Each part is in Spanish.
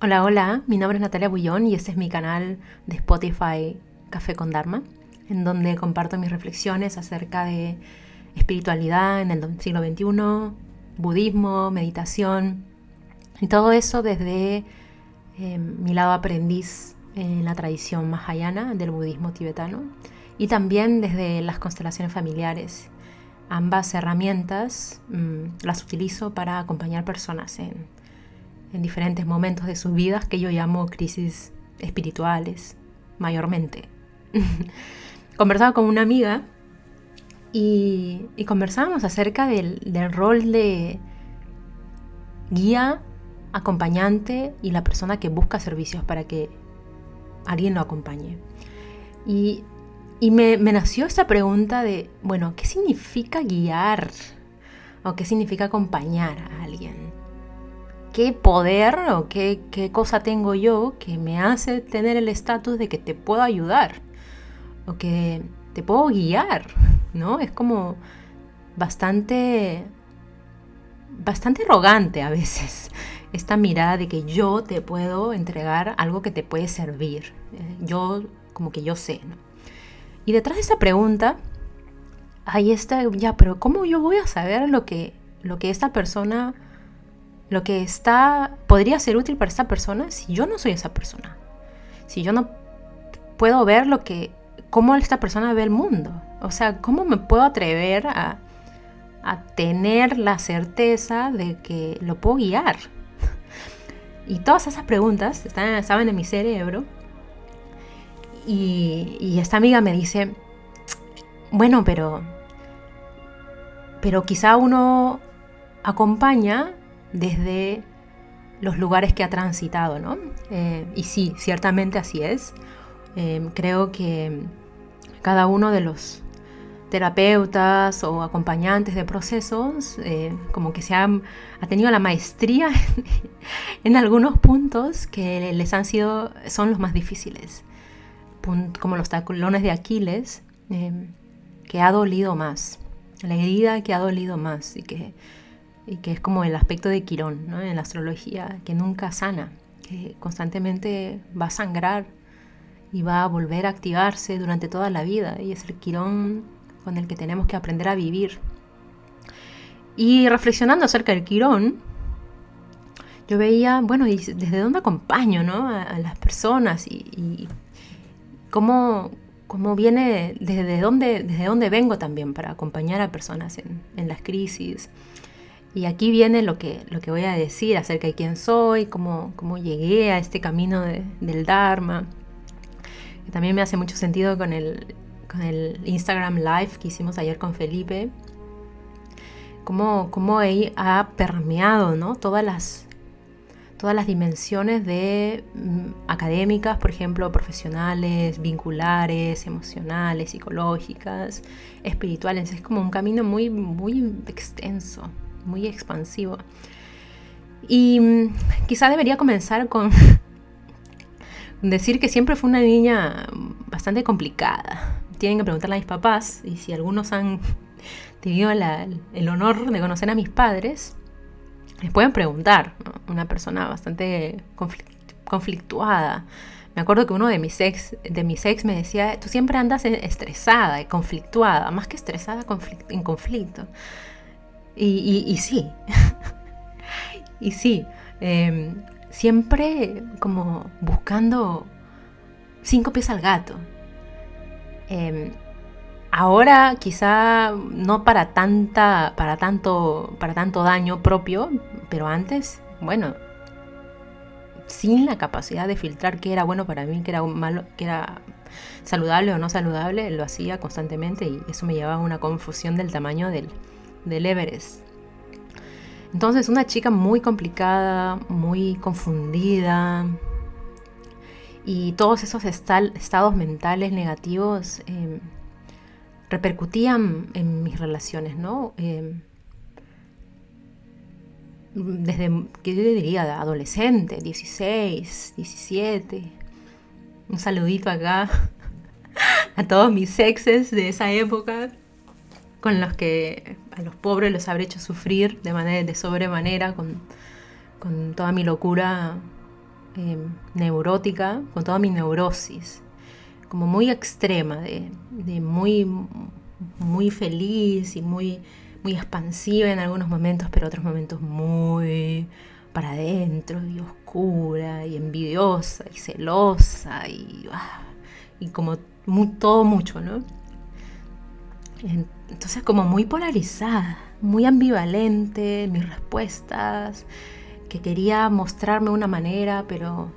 Hola, hola, mi nombre es Natalia Bullón y este es mi canal de Spotify Café con Dharma, en donde comparto mis reflexiones acerca de espiritualidad en el siglo XXI, budismo, meditación y todo eso desde eh, mi lado aprendiz en la tradición mahayana del budismo tibetano y también desde las constelaciones familiares. Ambas herramientas mm, las utilizo para acompañar personas en en diferentes momentos de sus vidas que yo llamo crisis espirituales, mayormente. Conversaba con una amiga y, conversábamos acerca del, rol de guía, acompañante y la persona que busca servicios para que alguien lo acompañe. Y, me, me, nació esta pregunta de, bueno, ¿qué significa guiar? ¿O qué significa acompañar a alguien? Qué poder o qué, cosa tengo yo que me hace tener el estatus de que te puedo ayudar o que te puedo guiar, ¿no? Es como bastante, bastante arrogante a veces esta mirada de que yo te puedo entregar algo que te puede servir. Eh, yo, como que yo sé. Y detrás de esa pregunta, ahí está, ya, pero ¿cómo yo voy a saber lo que, lo que esta persona lo que está podría ser útil para esta persona si yo no soy esa persona. Si yo no puedo ver lo que cómo esta persona ve el mundo. O sea, ¿cómo me puedo atrever a, tener la certeza de que lo puedo guiar? Y todas esas preguntas están, estaban en mi cerebro. Y, y esta amiga me dice, bueno, pero, pero quizá uno acompaña desde los lugares que ha transitado, ¿no? Eh, y sí, ciertamente así es. Eh, creo que cada uno de los terapeutas o acompañantes de procesos, eh, como que se ha, ha, tenido la maestría en algunos puntos que les han sido, son los más difíciles, como los talones de Aquiles, que ha dolido más, la herida que ha dolido más y que y que es como el aspecto de Quirón ¿no? en la astrología, que nunca sana, que constantemente va a sangrar y va a volver a activarse durante toda la vida, y es el Quirón con el que tenemos que aprender a vivir. Y reflexionando acerca del Quirón, yo veía, bueno, desde dónde acompaño ¿no? a, las personas y, cómo, cómo, viene, desde dónde, desde dónde vengo también para acompañar a personas en, en las crisis y aquí viene lo que, lo que voy a decir acerca de quién soy, cómo, cómo llegué a este camino del Dharma. Que también me hace mucho sentido con el, con el Instagram Live que hicimos ayer con Felipe. Cómo, cómo ha permeado ¿no? todas, las, todas las dimensiones de mm, académicas, por ejemplo, profesionales, vinculares, emocionales, psicológicas, espirituales. Es como un camino muy, muy extenso muy expansivo. Y mm, quizá debería comenzar con decir que siempre fue una niña bastante complicada. Tienen que preguntarle a mis papás y si algunos han tenido el honor de conocer a mis padres, les pueden preguntar. Una persona bastante conflictuada. Me acuerdo que uno de mis ex, de mis ex me decía, tú siempre andas estresada y conflictuada, más que estresada, en conflicto. Y, sí, y sí, em, siempre como buscando cinco pies al gato. Em, ahora quizá no para tanta, para tanto, para tanto daño propio, pero antes, bueno, sin la capacidad de filtrar qué era bueno para mí, qué era malo, qué era saludable o no saludable, lo hacía constantemente y eso me llevaba a una confusión del tamaño del, del Everest. Entonces una chica muy complicada, muy confundida y todos esos estados mentales negativos em, repercutían en mis relaciones, ¿no? Em, desde, ¿qué yo diría? Adolescente, 16, 17. Un saludito acá a todos mis exes de esa época con los que a los pobres los habré hecho sufrir de manera de sobremanera con, con toda mi locura em, neurótica, con toda mi neurosis, como muy extrema, de, muy, muy feliz y muy, muy expansiva en algunos momentos, pero otros momentos muy para adentro y oscura y envidiosa y celosa y, ah, y como todo mucho, ¿no? Entonces como muy polarizada, muy ambivalente mis respuestas, que quería mostrarme una manera, pero,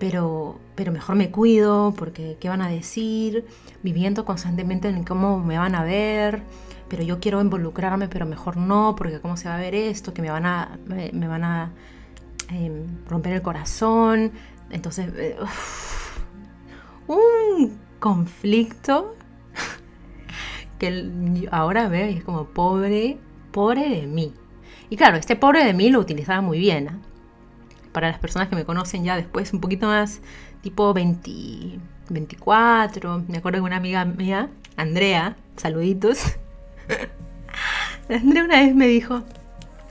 pero, pero mejor me cuido porque qué van a decir, viviendo constantemente en cómo me van a ver, pero yo quiero involucrarme, pero mejor no, porque cómo se va a ver esto, que me van a, me, van a em, romper el corazón. Entonces, eh, un conflicto que ahora veo y es como pobre, pobre de mí. Y claro, este pobre de mí lo utilizaba muy bien. ¿ah? Para las personas que me conocen ya después, un poquito más tipo 20, 24. Me acuerdo de una amiga mía, Andrea, saluditos. Andrea una vez me dijo,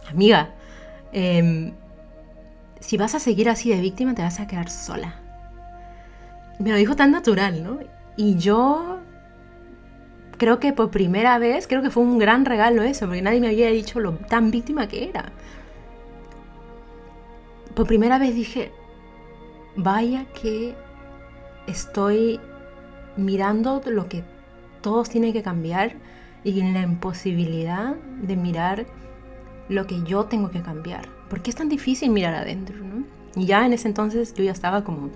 amiga, em, si vas a seguir así de víctima te vas a quedar sola. Me lo dijo tan natural, ¿no? Y yo creo que por primera vez, creo que fue un gran regalo eso, porque nadie me había dicho lo tan víctima que era. Por primera vez dije, vaya que estoy mirando lo que todos tienen que cambiar y en la imposibilidad de mirar lo que yo tengo que cambiar. Porque es tan difícil mirar adentro, ¿no? Y ya en ese entonces yo ya estaba como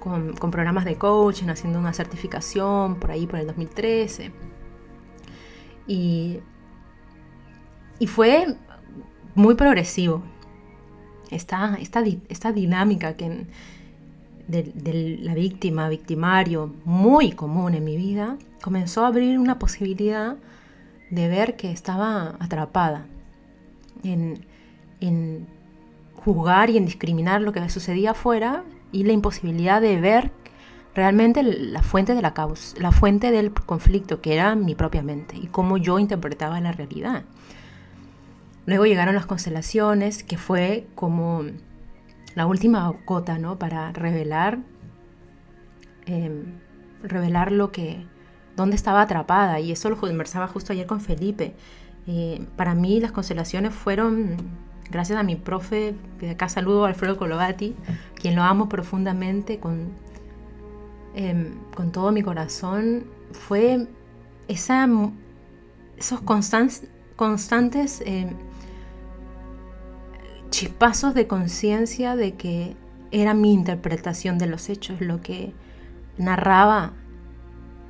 con, programas de coaching, haciendo una certificación por ahí por el 2013. Y, y fue muy progresivo. Esta, esta, esta dinámica que de, la víctima, victimario, muy común en mi vida, comenzó a abrir una posibilidad de ver que estaba atrapada en, en juzgar y en discriminar lo que sucedía afuera y la imposibilidad de ver realmente la fuente de la causa, la fuente del conflicto, que era mi propia mente y cómo yo interpretaba la realidad. Luego llegaron las constelaciones, que fue como la última gota, ¿no? Para revelar, em, revelar lo que, dónde estaba atrapada. Y eso lo conversaba justo ayer con Felipe. Eh, para mí las constelaciones fueron gracias a mi profe, de acá saludo Alfredo Colovati, quien lo amo profundamente con, em, con todo mi corazón, fue esa, esos constantes em, chispazos de conciencia de que era mi interpretación de los hechos lo que narraba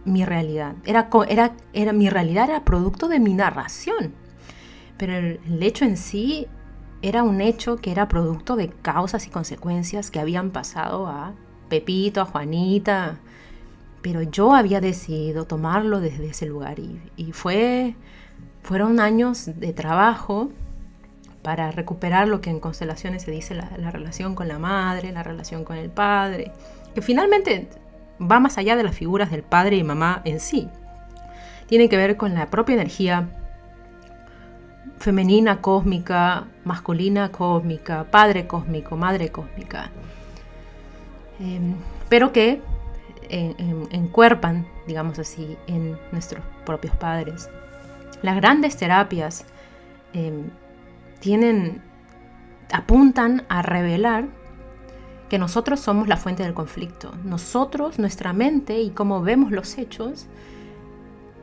mi realidad. Era, era, era, mi realidad era producto de mi narración. Pero el hecho en sí era un hecho que era producto de causas y consecuencias que habían pasado a Pepito, a Juanita, pero yo había decidido tomarlo desde ese lugar y, fue, fueron años de trabajo para recuperar lo que en constelaciones se dice la, la relación con la madre, la relación con el padre, que finalmente va más allá de las figuras del padre y mamá en sí. Tiene que ver con la propia energía femenina cósmica, masculina cósmica, padre cósmico, madre cósmica, em, pero que encuerpan, digamos así, en nuestros propios padres. Las grandes terapias em, tienen, apuntan a revelar que nosotros somos la fuente del conflicto. Nosotros, nuestra mente y cómo vemos los hechos,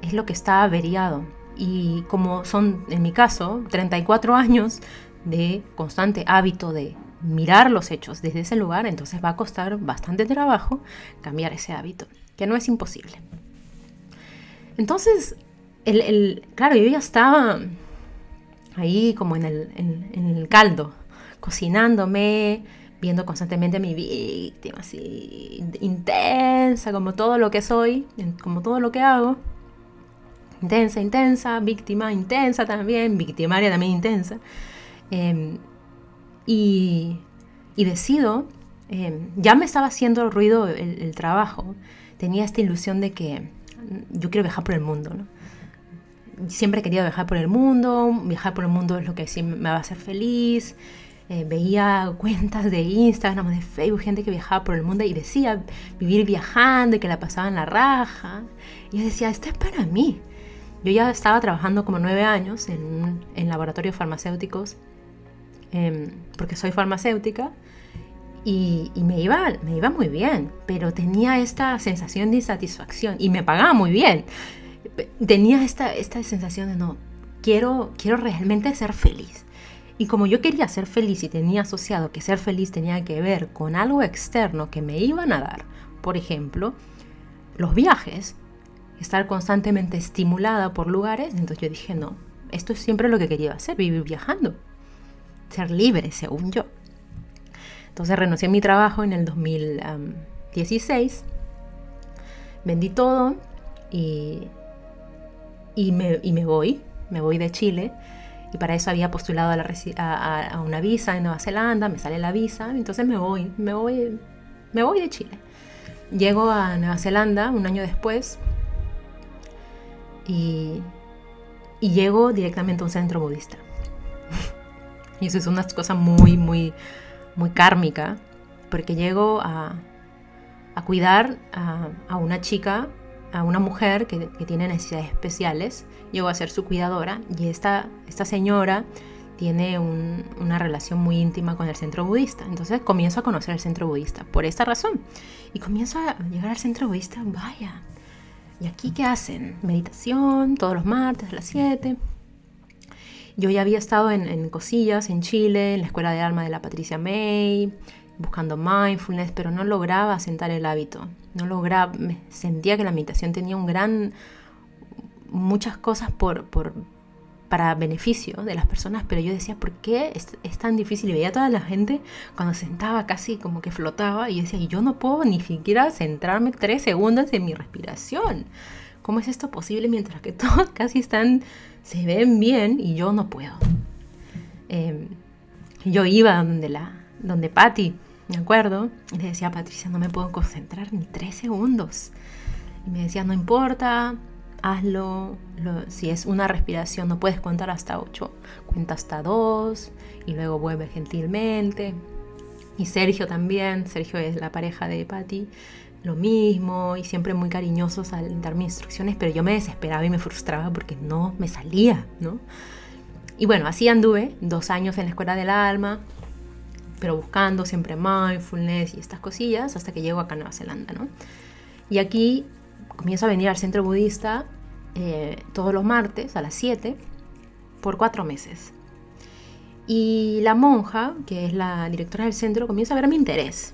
es lo que está averiado y como son, en mi caso, 34 años de constante hábito de mirar los hechos desde ese lugar, entonces va a costar bastante trabajo cambiar ese hábito, que no es imposible. Entonces, el, claro, yo ya estaba ahí como en el, en el caldo, cocinándome, viendo constantemente a mi víctima, así intensa, como todo lo que soy, como todo lo que hago intensa, intensa, víctima intensa también, victimaria también intensa. Em, y, decido, em, ya me estaba haciendo ruido el, trabajo, tenía esta ilusión de que yo quiero viajar por el mundo, ¿no? Siempre querido viajar por el mundo, viajar por el mundo es lo que sí me va a hacer feliz. eh, veía cuentas de Instagram, de Facebook, gente que viajaba por el mundo y decía vivir viajando y que la pasaba en la raja. Y yo decía, esto es para mí. Yo ya estaba trabajando como nueve años en, en laboratorios farmacéuticos, em, porque soy farmacéutica, y, me, iba, me iba muy bien, pero tenía esta sensación de insatisfacción y me pagaba muy bien. Tenía esta, esta sensación de no, quiero, quiero realmente ser feliz. Y como yo quería ser feliz y tenía asociado que ser feliz tenía que ver con algo externo que me iban a dar, por ejemplo, los viajes, estar constantemente estimulada por lugares, entonces yo dije, no, esto es siempre lo que quería hacer, vivir viajando, ser libre, según yo. Entonces renuncié a mi trabajo en el 2016, vendí todo y, y, me, y me voy, me voy de Chile y para eso había postulado a, una visa en Nueva Zelanda, me sale la visa, entonces me voy, me voy, me voy de Chile. Llego a Nueva Zelanda un año después y, y llego directamente a un centro budista. y eso es una cosa muy, muy, muy kármica, porque llego a, a cuidar a, a una chica a una mujer que, tiene necesidades especiales, llegó a ser su cuidadora y esta, esta señora tiene una relación muy íntima con el centro budista. Entonces comienzo a conocer el centro budista por esta razón. Y comienzo a llegar al centro budista, vaya, ¿y aquí qué hacen? Meditación todos los martes a las 7. Yo ya había estado en, en Cosillas, en Chile, en la Escuela de Alma de la Patricia May, buscando mindfulness, pero no lograba sentar el hábito. No lograba, sentía que la meditación tenía un gran, muchas cosas por, por, para beneficio de las personas, pero yo decía, ¿por qué es, tan difícil? Y veía a toda la gente cuando sentaba casi como que flotaba y decía, yo no puedo ni siquiera centrarme tres segundos en mi respiración. ¿Cómo es esto posible mientras que todos casi están, se ven bien y yo no puedo? Em, yo iba donde la, donde Patty me acuerdo, y le decía Patricia, no me puedo concentrar ni tres segundos. Y me decía, no importa, hazlo. si es una respiración, no puedes contar hasta ocho. Cuenta hasta dos y luego vuelve gentilmente. Y Sergio también, Sergio es la pareja de Patty, lo mismo, y siempre muy cariñosos al darme instrucciones, pero yo me desesperaba y me frustraba porque no me salía, ¿no? Y bueno, así anduve dos años en la escuela del alma, pero buscando siempre mindfulness y estas cosillas hasta que llego acá a Nueva Zelanda, ¿no? Y aquí comienzo a venir al centro budista eh, todos los martes a las 7 por cuatro meses. Y la monja, que es la directora del centro, comienza a ver mi interés.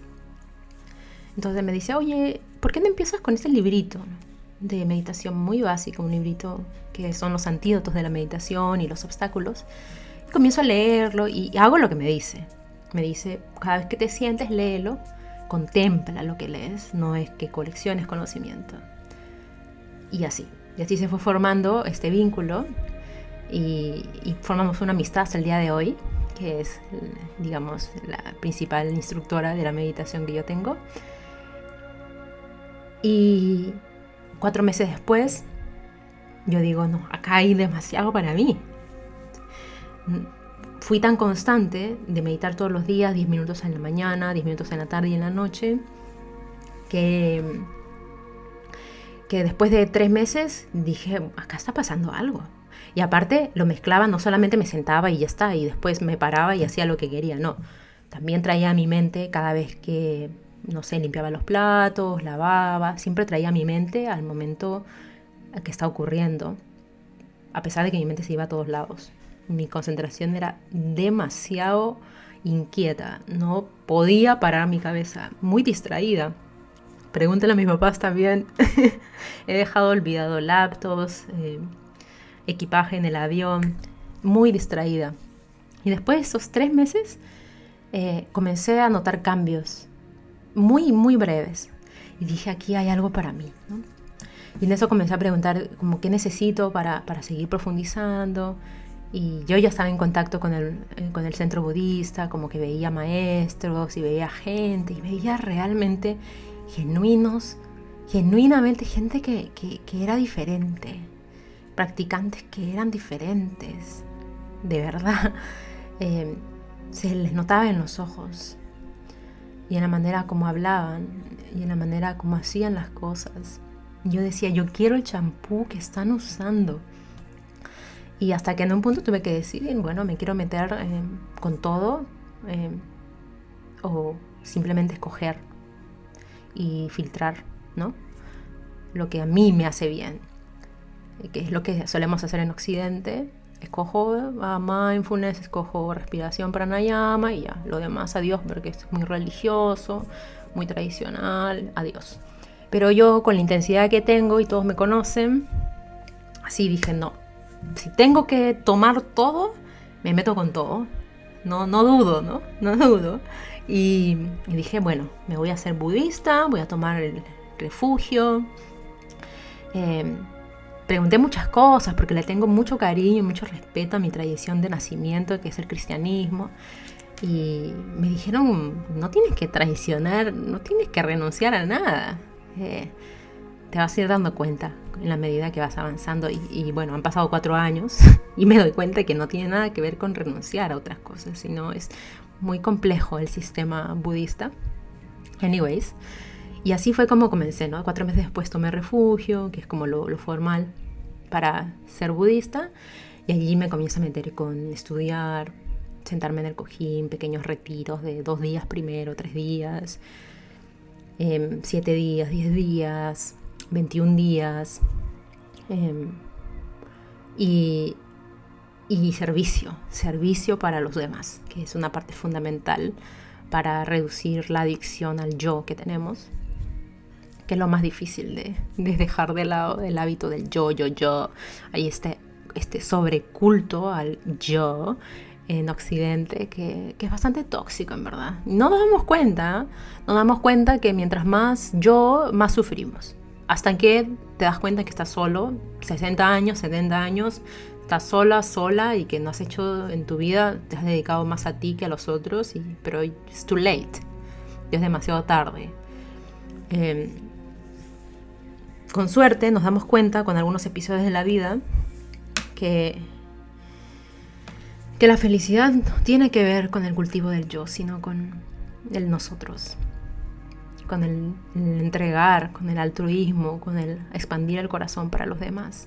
Entonces me dice, oye, ¿por qué no empiezas con este librito de meditación muy básico, un librito que son los antídotos de la meditación y los obstáculos? Y comienzo a leerlo y hago lo que me dice. Me dice, cada vez que te sientes, léelo, contempla lo que lees, no es que colecciones conocimiento. Y así, y así se fue formando este vínculo y, formamos una amistad hasta el día de hoy, que es, digamos, la principal instructora de la meditación que yo tengo. Y cuatro meses después, yo digo, no, acá hay demasiado para mí fui tan constante de meditar todos los días, 10 minutos en la mañana, 10 minutos en la tarde y en la noche, que, que después de tres meses dije, acá está pasando algo. Y aparte lo mezclaba, no solamente me sentaba y ya está, y después me paraba y hacía lo que quería, no. También traía a mi mente cada vez que, no sé, limpiaba los platos, lavaba, siempre traía a mi mente al momento que está ocurriendo, a pesar de que mi mente se iba a todos lados mi concentración era demasiado inquieta, no podía parar mi cabeza, muy distraída. Pregúntale a mis papás también. He dejado olvidado laptops, eh, equipaje en el avión, muy distraída. Y después de esos tres meses eh, comencé a notar cambios muy, muy breves. Y dije, aquí hay algo para mí. Y en eso comencé a preguntar, como, ¿qué necesito para, para seguir profundizando? Y yo ya estaba en contacto con el, eh, con el centro budista, como que veía maestros y veía gente y veía realmente genuinos, genuinamente gente que, que, era diferente, practicantes que eran diferentes, de verdad. Eh, se les notaba en los ojos y en la manera como hablaban y en la manera como hacían las cosas. Yo decía, yo quiero el champú que están usando. Y hasta que en un punto tuve que decidir, bueno, me quiero meter eh, con todo eh, o simplemente escoger y filtrar, ¿no? Lo que a mí me hace bien, que es lo que solemos hacer en Occidente. Escojo a mindfulness, escojo respiración pranayama y ya, lo demás adiós porque es muy religioso, muy tradicional, adiós. Pero yo con la intensidad que tengo y todos me conocen, así dije, no, si tengo que tomar todo, me meto con todo. No, no dudo, ¿no? No dudo. Y, dije, bueno, me voy a hacer budista, voy a tomar el refugio. Em, pregunté muchas cosas porque le tengo mucho cariño, mucho respeto a mi tradición de nacimiento, que es el cristianismo. Y me dijeron, no tienes que traicionar, no tienes que renunciar a nada. Eh, te vas a ir dando cuenta en la medida que vas avanzando. Y, bueno, han pasado cuatro años y me doy cuenta que no tiene nada que ver con renunciar a otras cosas, sino es muy complejo el sistema budista. Anyways, y así fue como comencé, ¿no? Cuatro meses después tomé refugio, que es como lo, formal para ser budista, y allí me comienzo a meter con estudiar, sentarme en el cojín, pequeños retiros de dos días primero, tres días, em, siete días, diez días, 21 días. Em, y, y servicio, servicio para los demás, que es una parte fundamental para reducir la adicción al yo que tenemos, que es lo más difícil de, dejar de lado el hábito del yo, yo, yo. Hay este, este sobreculto al yo en Occidente que, que, es bastante tóxico en verdad. No nos damos cuenta, nos damos cuenta que mientras más yo, más sufrimos. Hasta que te das cuenta que estás solo, 60 años, 70 años, estás sola, sola y que no has hecho en tu vida, te has dedicado más a ti que a los otros, y, pero es too late, ya es demasiado tarde. Em, con suerte nos damos cuenta con algunos episodios de la vida que, que la felicidad no tiene que ver con el cultivo del yo, sino con el nosotros con el, entregar, con el altruismo, con el expandir el corazón para los demás.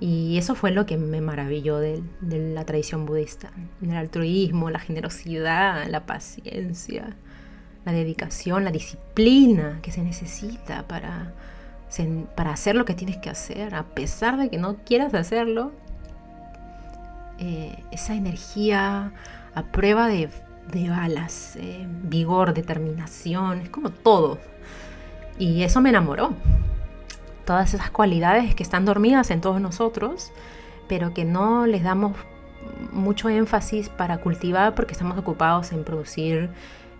Y eso fue lo que me maravilló de, la tradición budista. El altruismo, la generosidad, la paciencia, la dedicación, la disciplina que se necesita para, para hacer lo que tienes que hacer, a pesar de que no quieras hacerlo. Eh, esa energía a prueba de balas, eh, vigor, determinación, es como todo. Y eso me enamoró. Todas esas cualidades que están dormidas en todos nosotros, pero que no les damos mucho énfasis para cultivar porque estamos ocupados en producir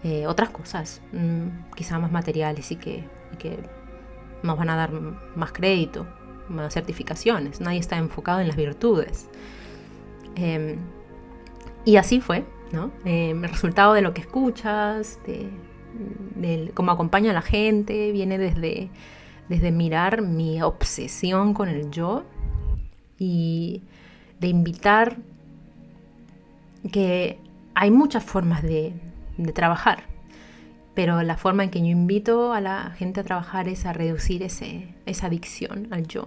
eh, otras cosas, mm, quizá más materiales y que, nos van a dar más crédito, más certificaciones. Nadie está enfocado en las virtudes. Em, y así fue. Eh, el resultado de lo que escuchas, de, cómo acompaña a la gente, viene desde, desde mirar mi obsesión con el yo y de invitar que hay muchas formas de, trabajar, pero la forma en que yo invito a la gente a trabajar es a reducir ese, esa adicción al yo,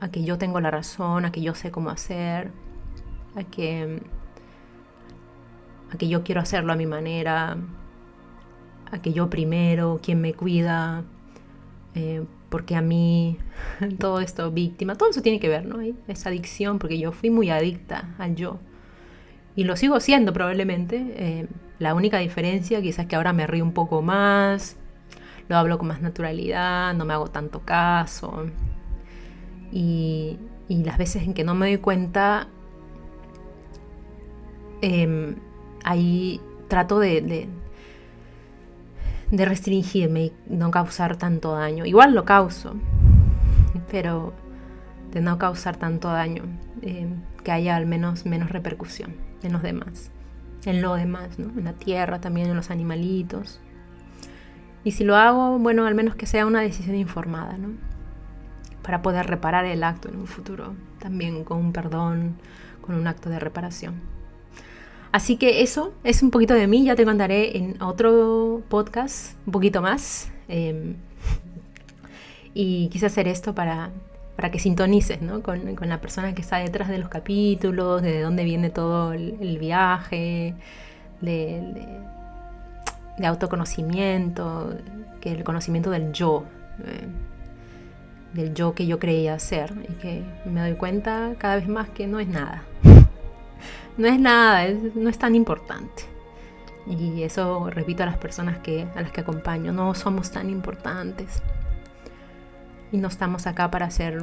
a que yo tengo la razón, a que yo sé cómo hacer, a que a que yo quiero hacerlo a mi manera, a que yo primero, quién me cuida, eh, porque a mí todo esto víctima, todo eso tiene que ver, ¿no? Esa adicción, porque yo fui muy adicta al yo. Y lo sigo siendo probablemente. Eh, la única diferencia quizás es que ahora me río un poco más, lo hablo con más naturalidad, no me hago tanto caso. Y, las veces en que no me doy cuenta, em, ahí trato de, de, restringirme y no causar tanto daño. Igual lo causo, pero de no causar tanto daño, eh, que haya al menos menos repercusión en los demás, en lo demás, ¿no? en la tierra, también en los animalitos. Y si lo hago, bueno, al menos que sea una decisión informada, ¿no? Para poder reparar el acto en un futuro, también con un perdón, con un acto de reparación. Así que eso es un poquito de mí, ya te contaré en otro podcast un poquito más. Em, y quise hacer esto para, para que sintonices ¿no? con, con, la persona que está detrás de los capítulos, de dónde viene todo el, viaje, de, autoconocimiento, que el conocimiento del yo, eh, del yo que yo creía ser y que me doy cuenta cada vez más que no es nada. No es nada, no es tan importante. Y eso repito a las personas que, a las que acompaño, no somos tan importantes y no estamos acá para hacer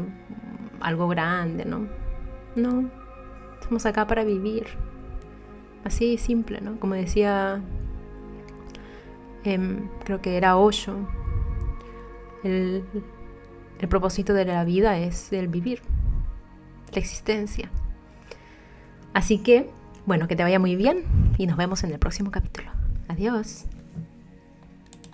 algo grande, ¿no? No, estamos acá para vivir. Así simple, ¿no? Como decía, em, creo que era Osho, el, el propósito de la vida es el vivir, la existencia. Así que, bueno, que te vaya muy bien y nos vemos en el próximo capítulo. Adiós.